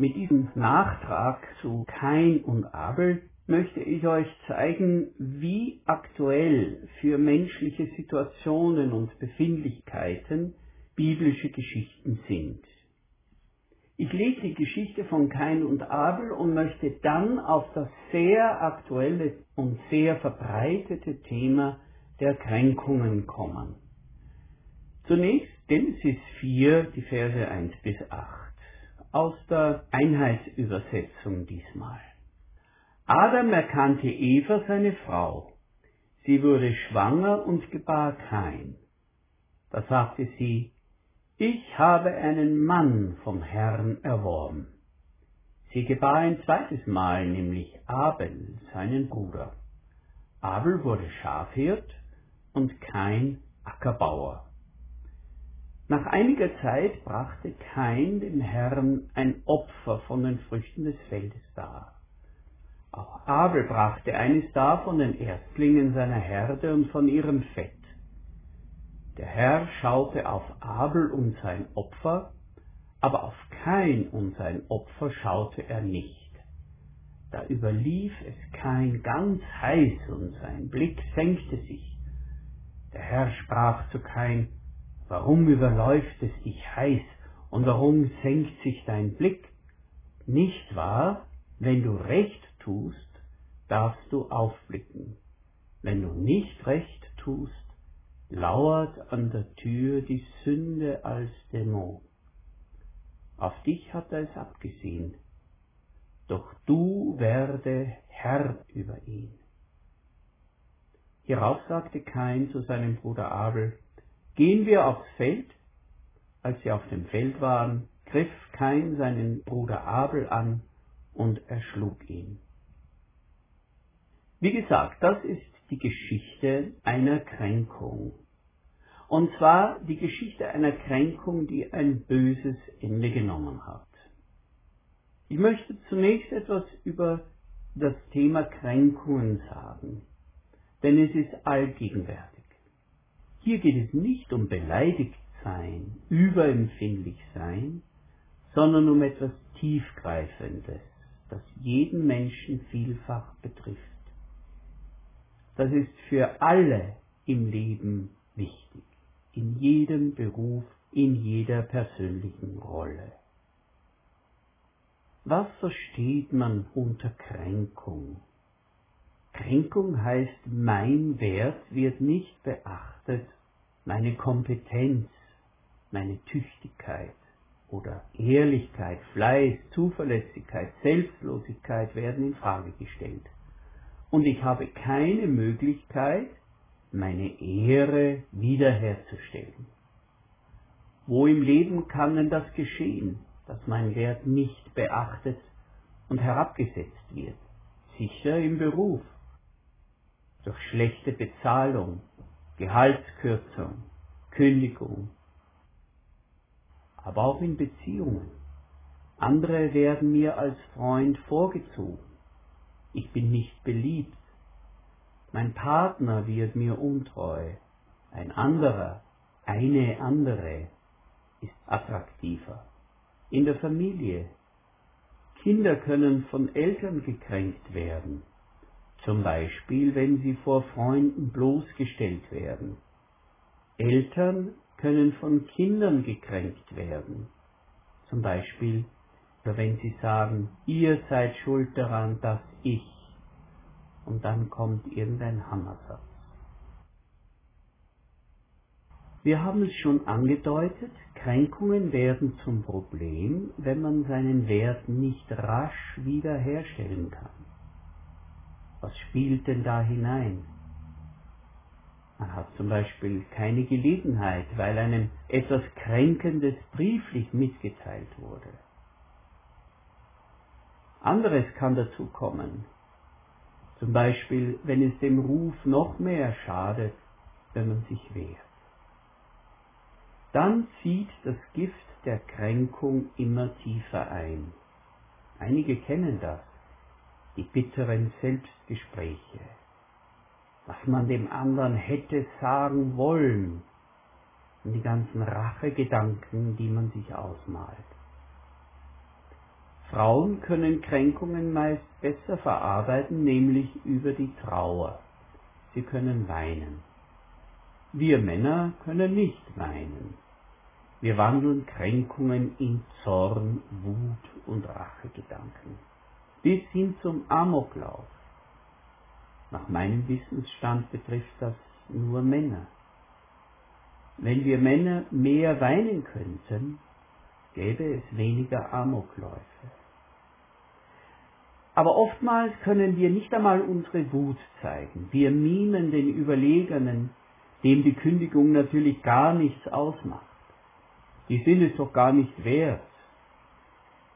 Mit diesem Nachtrag zu Kain und Abel möchte ich euch zeigen, wie aktuell für menschliche Situationen und Befindlichkeiten biblische Geschichten sind. Ich lese die Geschichte von Kain und Abel und möchte dann auf das sehr aktuelle und sehr verbreitete Thema der Kränkungen kommen. Zunächst Genesis 4, die Verse 1 bis 8 aus der Einheitsübersetzung diesmal. Adam erkannte Eva seine Frau. Sie wurde schwanger und gebar kein. Da sagte sie, ich habe einen Mann vom Herrn erworben. Sie gebar ein zweites Mal, nämlich Abel, seinen Bruder. Abel wurde Schafhirt und kein Ackerbauer. Nach einiger Zeit brachte Kain dem Herrn ein Opfer von den Früchten des Feldes dar. Auch Abel brachte eines dar von den Erstlingen seiner Herde und von ihrem Fett. Der Herr schaute auf Abel und sein Opfer, aber auf Kain und sein Opfer schaute er nicht. Da überlief es Kain ganz heiß und sein Blick senkte sich. Der Herr sprach zu Kain, Warum überläuft es dich heiß und warum senkt sich dein Blick? Nicht wahr, wenn du recht tust, darfst du aufblicken. Wenn du nicht recht tust, lauert an der Tür die Sünde als Dämon. Auf dich hat er es abgesehen, doch du werde Herr über ihn. Hierauf sagte Kain zu seinem Bruder Abel, Gehen wir aufs Feld. Als sie auf dem Feld waren, griff Kain seinen Bruder Abel an und erschlug ihn. Wie gesagt, das ist die Geschichte einer Kränkung. Und zwar die Geschichte einer Kränkung, die ein böses Ende genommen hat. Ich möchte zunächst etwas über das Thema Kränkungen sagen, denn es ist allgegenwärtig. Hier geht es nicht um beleidigt sein, überempfindlich sein, sondern um etwas Tiefgreifendes, das jeden Menschen vielfach betrifft. Das ist für alle im Leben wichtig, in jedem Beruf, in jeder persönlichen Rolle. Was versteht man unter Kränkung? Kränkung heißt, mein Wert wird nicht beachtet, meine Kompetenz, meine Tüchtigkeit oder Ehrlichkeit, Fleiß, Zuverlässigkeit, Selbstlosigkeit werden in Frage gestellt. Und ich habe keine Möglichkeit, meine Ehre wiederherzustellen. Wo im Leben kann denn das geschehen, dass mein Wert nicht beachtet und herabgesetzt wird? Sicher im Beruf, durch schlechte Bezahlung, Gehaltskürzung, Kündigung, aber auch in Beziehungen. Andere werden mir als Freund vorgezogen. Ich bin nicht beliebt. Mein Partner wird mir untreu. Ein anderer, eine andere ist attraktiver. In der Familie. Kinder können von Eltern gekränkt werden. Zum Beispiel, wenn sie vor Freunden bloßgestellt werden. Eltern können von Kindern gekränkt werden. Zum Beispiel, wenn sie sagen, ihr seid schuld daran, dass ich. Und dann kommt irgendein Hammersatz. Wir haben es schon angedeutet, Kränkungen werden zum Problem, wenn man seinen Wert nicht rasch wiederherstellen kann. Was spielt denn da hinein? Man hat zum Beispiel keine Gelegenheit, weil einem etwas Kränkendes brieflich mitgeteilt wurde. Anderes kann dazu kommen. Zum Beispiel, wenn es dem Ruf noch mehr schadet, wenn man sich wehrt. Dann zieht das Gift der Kränkung immer tiefer ein. Einige kennen das die bitteren Selbstgespräche, was man dem anderen hätte sagen wollen und die ganzen Rachegedanken, die man sich ausmalt. Frauen können Kränkungen meist besser verarbeiten, nämlich über die Trauer. Sie können weinen. Wir Männer können nicht weinen. Wir wandeln Kränkungen in Zorn, Wut und Rachegedanken bis hin zum Amoklauf. Nach meinem Wissensstand betrifft das nur Männer. Wenn wir Männer mehr weinen könnten, gäbe es weniger Amokläufe. Aber oftmals können wir nicht einmal unsere Wut zeigen. Wir mimen den Überlegenen, dem die Kündigung natürlich gar nichts ausmacht. Die sind es doch gar nicht wert.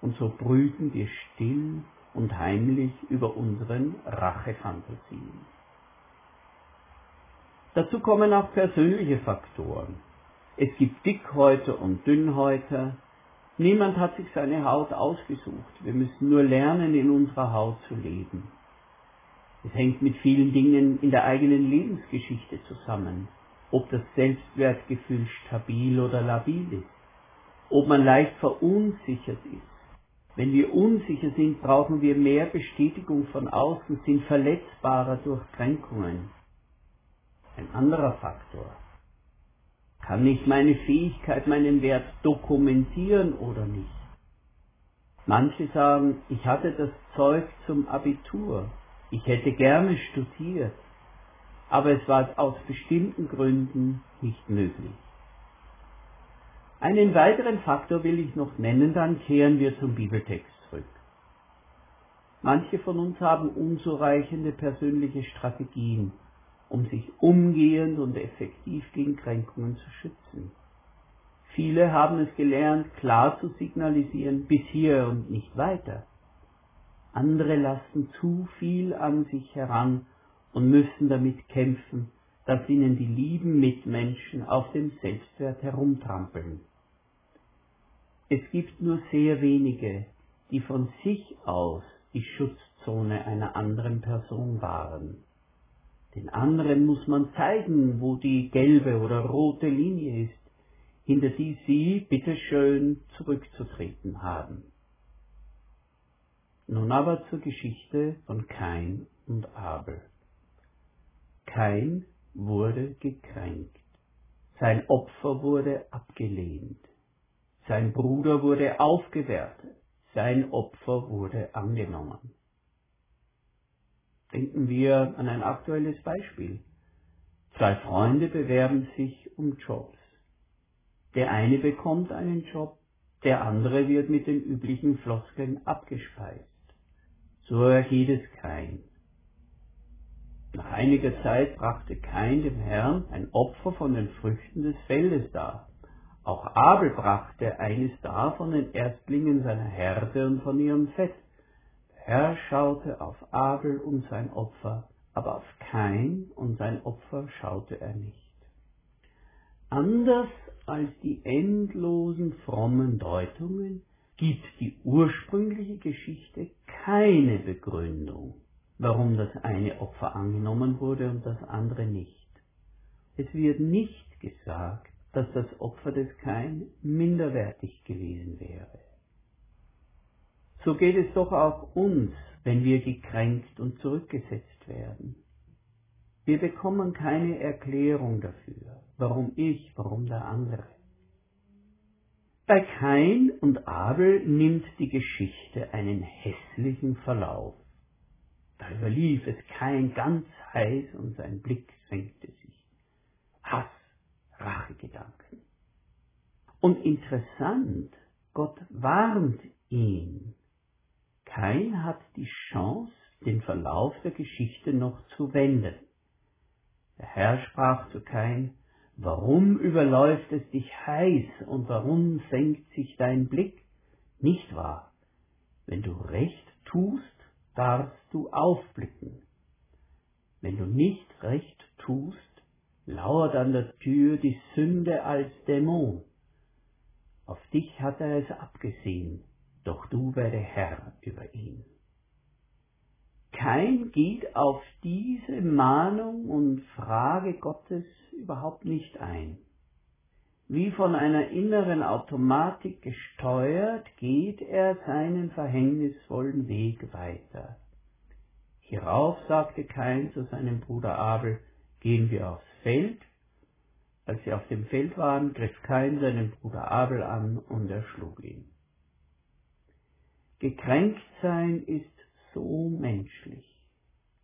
Und so brüten wir still und heimlich über unseren Rachefantasien. Dazu kommen auch persönliche Faktoren. Es gibt Dickhäuter und Dünnhäuter. Niemand hat sich seine Haut ausgesucht. Wir müssen nur lernen, in unserer Haut zu leben. Es hängt mit vielen Dingen in der eigenen Lebensgeschichte zusammen. Ob das Selbstwertgefühl stabil oder labil ist. Ob man leicht verunsichert ist wenn wir unsicher sind, brauchen wir mehr Bestätigung von außen, sind verletzbarer durch Kränkungen. Ein anderer Faktor. Kann ich meine Fähigkeit, meinen Wert dokumentieren oder nicht? Manche sagen, ich hatte das Zeug zum Abitur, ich hätte gerne studiert, aber es war aus bestimmten Gründen nicht möglich. Einen weiteren Faktor will ich noch nennen, dann kehren wir zum Bibeltext zurück. Manche von uns haben unzureichende persönliche Strategien, um sich umgehend und effektiv gegen Kränkungen zu schützen. Viele haben es gelernt, klar zu signalisieren, bis hier und nicht weiter. Andere lassen zu viel an sich heran und müssen damit kämpfen, dass ihnen die lieben Mitmenschen auf dem Selbstwert herumtrampeln. Es gibt nur sehr wenige, die von sich aus die Schutzzone einer anderen Person wahren. Den anderen muss man zeigen, wo die gelbe oder rote Linie ist, hinter die sie bitteschön zurückzutreten haben. Nun aber zur Geschichte von Kain und Abel. Kain wurde gekränkt. Sein Opfer wurde abgelehnt. Sein Bruder wurde aufgewertet, sein Opfer wurde angenommen. Denken wir an ein aktuelles Beispiel. Zwei Freunde bewerben sich um Jobs. Der eine bekommt einen Job, der andere wird mit den üblichen Floskeln abgespeist. So ergeht es kein. Nach einiger Zeit brachte kein dem Herrn ein Opfer von den Früchten des Feldes dar. Auch Abel brachte eines dar von den Erstlingen seiner Herde und von ihrem Fett. Der Herr schaute auf Abel und sein Opfer, aber auf Kain und sein Opfer schaute er nicht. Anders als die endlosen frommen Deutungen gibt die ursprüngliche Geschichte keine Begründung, warum das eine Opfer angenommen wurde und das andere nicht. Es wird nicht gesagt, dass das Opfer des Kain minderwertig gewesen wäre. So geht es doch auch uns, wenn wir gekränkt und zurückgesetzt werden. Wir bekommen keine Erklärung dafür, warum ich, warum der andere. Bei Kain und Abel nimmt die Geschichte einen hässlichen Verlauf. Da überlief es Kain ganz heiß und sein Blick senkte sich. Hass, Rachegedanken. Und interessant, Gott warnt ihn. Kein hat die Chance, den Verlauf der Geschichte noch zu wenden. Der Herr sprach zu Kain, Warum überläuft es dich heiß und warum senkt sich dein Blick? Nicht wahr? Wenn du recht tust, darfst du aufblicken. Wenn du nicht recht tust, lauert an der Tür die Sünde als Dämon. Auf dich hat er es abgesehen, doch du werde Herr über ihn. Kein geht auf diese Mahnung und Frage Gottes überhaupt nicht ein. Wie von einer inneren Automatik gesteuert, geht er seinen verhängnisvollen Weg weiter. Hierauf sagte Kain zu seinem Bruder Abel, gehen wir aufs Feld. Als sie auf dem Feld waren, griff Kain seinen Bruder Abel an und erschlug ihn. Gekränkt sein ist so menschlich.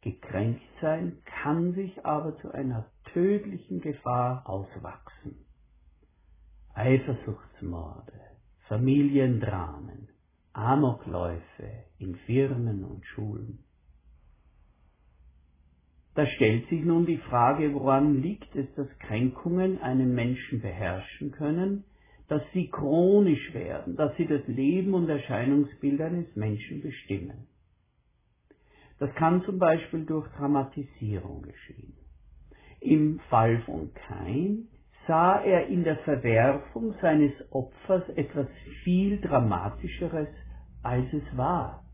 Gekränkt sein kann sich aber zu einer tödlichen Gefahr auswachsen. Eifersuchtsmorde, Familiendramen, Amokläufe in Firmen und Schulen. Da stellt sich nun die Frage, woran liegt es, dass Kränkungen einen Menschen beherrschen können, dass sie chronisch werden, dass sie das Leben und Erscheinungsbild eines Menschen bestimmen. Das kann zum Beispiel durch Dramatisierung geschehen. Im Fall von Kain sah er in der Verwerfung seines Opfers etwas viel Dramatischeres, als es war.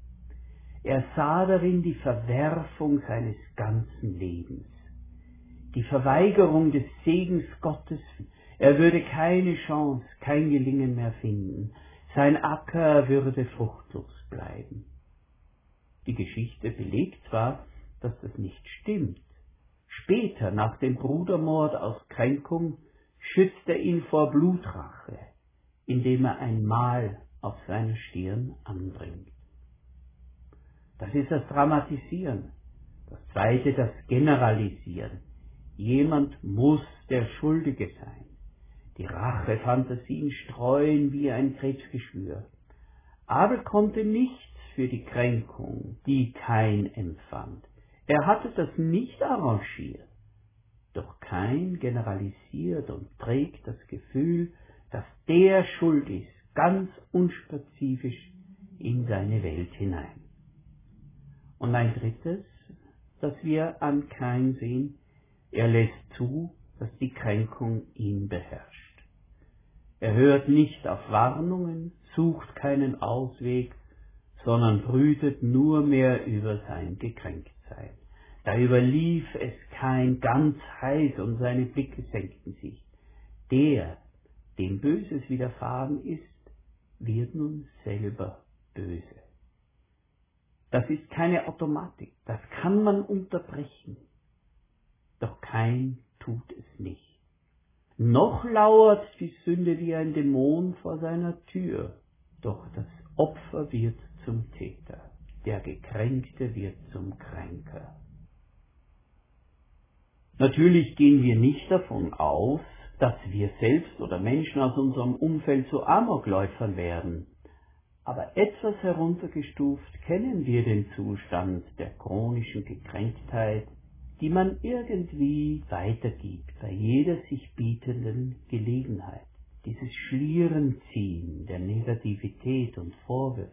Er sah darin die Verwerfung seines ganzen Lebens, die Verweigerung des Segens Gottes. Er würde keine Chance, kein Gelingen mehr finden. Sein Acker würde fruchtlos bleiben. Die Geschichte belegt zwar, dass das nicht stimmt. Später, nach dem Brudermord aus Kränkung, schützt er ihn vor Blutrache, indem er ein Mal auf seiner Stirn anbringt. Das ist das Dramatisieren. Das zweite, das Generalisieren. Jemand muss der Schuldige sein. Die Rachefantasien streuen wie ein Krebsgeschwür. Abel konnte nichts für die Kränkung, die kein empfand. Er hatte das nicht arrangiert. Doch kein generalisiert und trägt das Gefühl, dass der schuld ist, ganz unspezifisch in seine Welt hinein. Und ein drittes, das wir an Kain sehen, er lässt zu, dass die Kränkung ihn beherrscht. Er hört nicht auf Warnungen, sucht keinen Ausweg, sondern brütet nur mehr über sein Gekränktsein. Da überlief es kein ganz heiß und seine Blicke senkten sich. Der, dem Böses widerfahren ist, wird nun selber böse. Das ist keine Automatik, das kann man unterbrechen. Doch kein tut es nicht. Noch lauert die Sünde wie ein Dämon vor seiner Tür, doch das Opfer wird zum Täter, der Gekränkte wird zum Kränker. Natürlich gehen wir nicht davon aus, dass wir selbst oder Menschen aus unserem Umfeld zu Amokläufern werden. Aber etwas heruntergestuft kennen wir den Zustand der chronischen Gekränktheit, die man irgendwie weitergibt bei jeder sich bietenden Gelegenheit. Dieses Schlierenziehen der Negativität und Vorwürfe.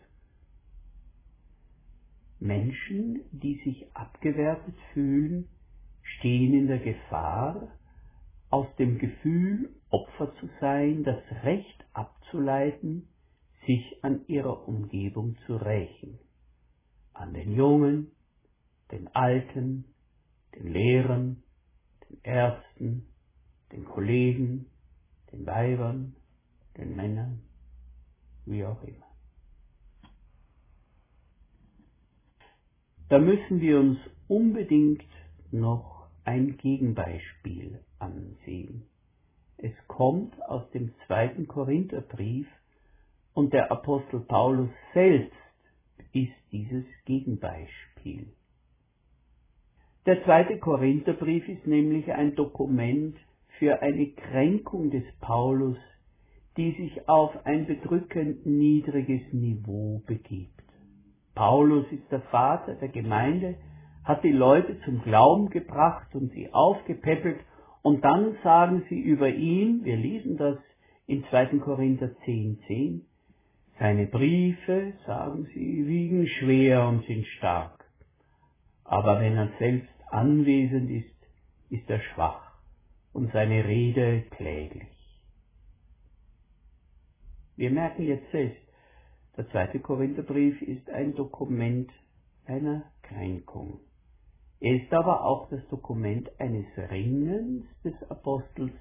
Menschen, die sich abgewertet fühlen, stehen in der Gefahr, aus dem Gefühl, Opfer zu sein, das Recht abzuleiten, sich an ihrer Umgebung zu rächen. An den Jungen, den Alten, den Lehrern, den Ärzten, den Kollegen, den Weibern, den Männern, wie auch immer. Da müssen wir uns unbedingt noch ein Gegenbeispiel ansehen. Es kommt aus dem zweiten Korintherbrief und der Apostel Paulus selbst ist dieses Gegenbeispiel. Der zweite Korintherbrief ist nämlich ein Dokument für eine Kränkung des Paulus, die sich auf ein bedrückend niedriges Niveau begibt. Paulus ist der Vater der Gemeinde, hat die Leute zum Glauben gebracht und sie aufgepäppelt und dann sagen sie über ihn, wir lesen das in 2. Korinther 10, 10, seine Briefe, sagen sie, wiegen schwer und sind stark. Aber wenn er selbst anwesend ist, ist er schwach und seine Rede kläglich. Wir merken jetzt selbst, der zweite Korintherbrief ist ein Dokument einer Kränkung. Er ist aber auch das Dokument eines Ringens des Apostels,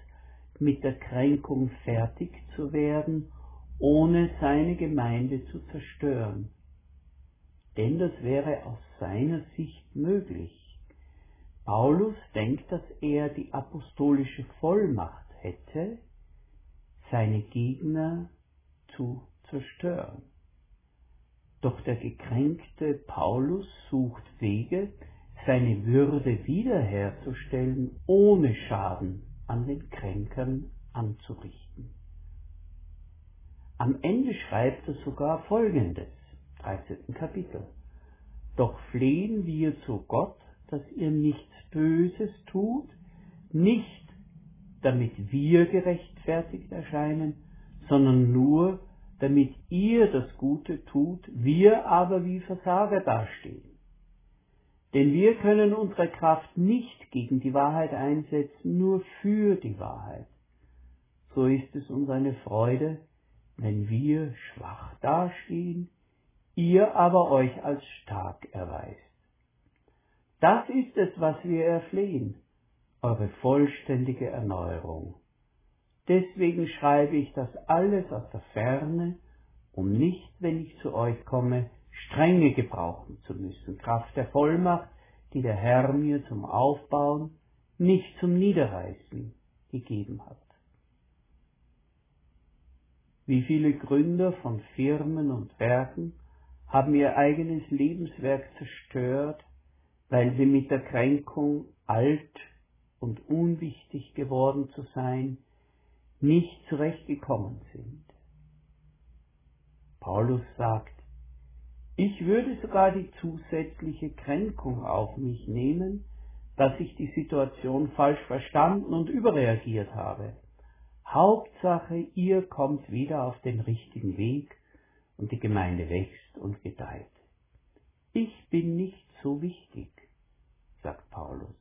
mit der Kränkung fertig zu werden, ohne seine Gemeinde zu zerstören. Denn das wäre aus seiner Sicht möglich. Paulus denkt, dass er die apostolische Vollmacht hätte, seine Gegner zu zerstören. Doch der gekränkte Paulus sucht Wege, seine Würde wiederherzustellen, ohne Schaden an den Kränkern anzurichten. Am Ende schreibt er sogar Folgendes, 13. Kapitel. Doch flehen wir zu Gott, dass ihr nichts Böses tut, nicht damit wir gerechtfertigt erscheinen, sondern nur damit ihr das Gute tut, wir aber wie Versager dastehen. Denn wir können unsere Kraft nicht gegen die Wahrheit einsetzen, nur für die Wahrheit. So ist es uns eine Freude, wenn wir schwach dastehen, ihr aber euch als stark erweist. Das ist es, was wir erflehen, eure vollständige Erneuerung. Deswegen schreibe ich das alles aus der Ferne, um nicht, wenn ich zu euch komme, strenge gebrauchen zu müssen, Kraft der Vollmacht, die der Herr mir zum Aufbauen, nicht zum Niederreißen gegeben hat. Wie viele Gründer von Firmen und Werken haben ihr eigenes Lebenswerk zerstört, weil sie mit der Kränkung alt und unwichtig geworden zu sein, nicht zurechtgekommen sind. Paulus sagt, ich würde sogar die zusätzliche Kränkung auf mich nehmen, dass ich die Situation falsch verstanden und überreagiert habe. Hauptsache, ihr kommt wieder auf den richtigen Weg und die Gemeinde wächst und gedeiht. Ich bin nicht so wichtig, sagt Paulus.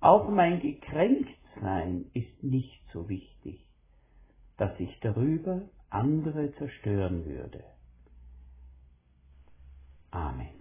Auch mein Gekränktsein ist nicht so wichtig, dass ich darüber andere zerstören würde. Amen.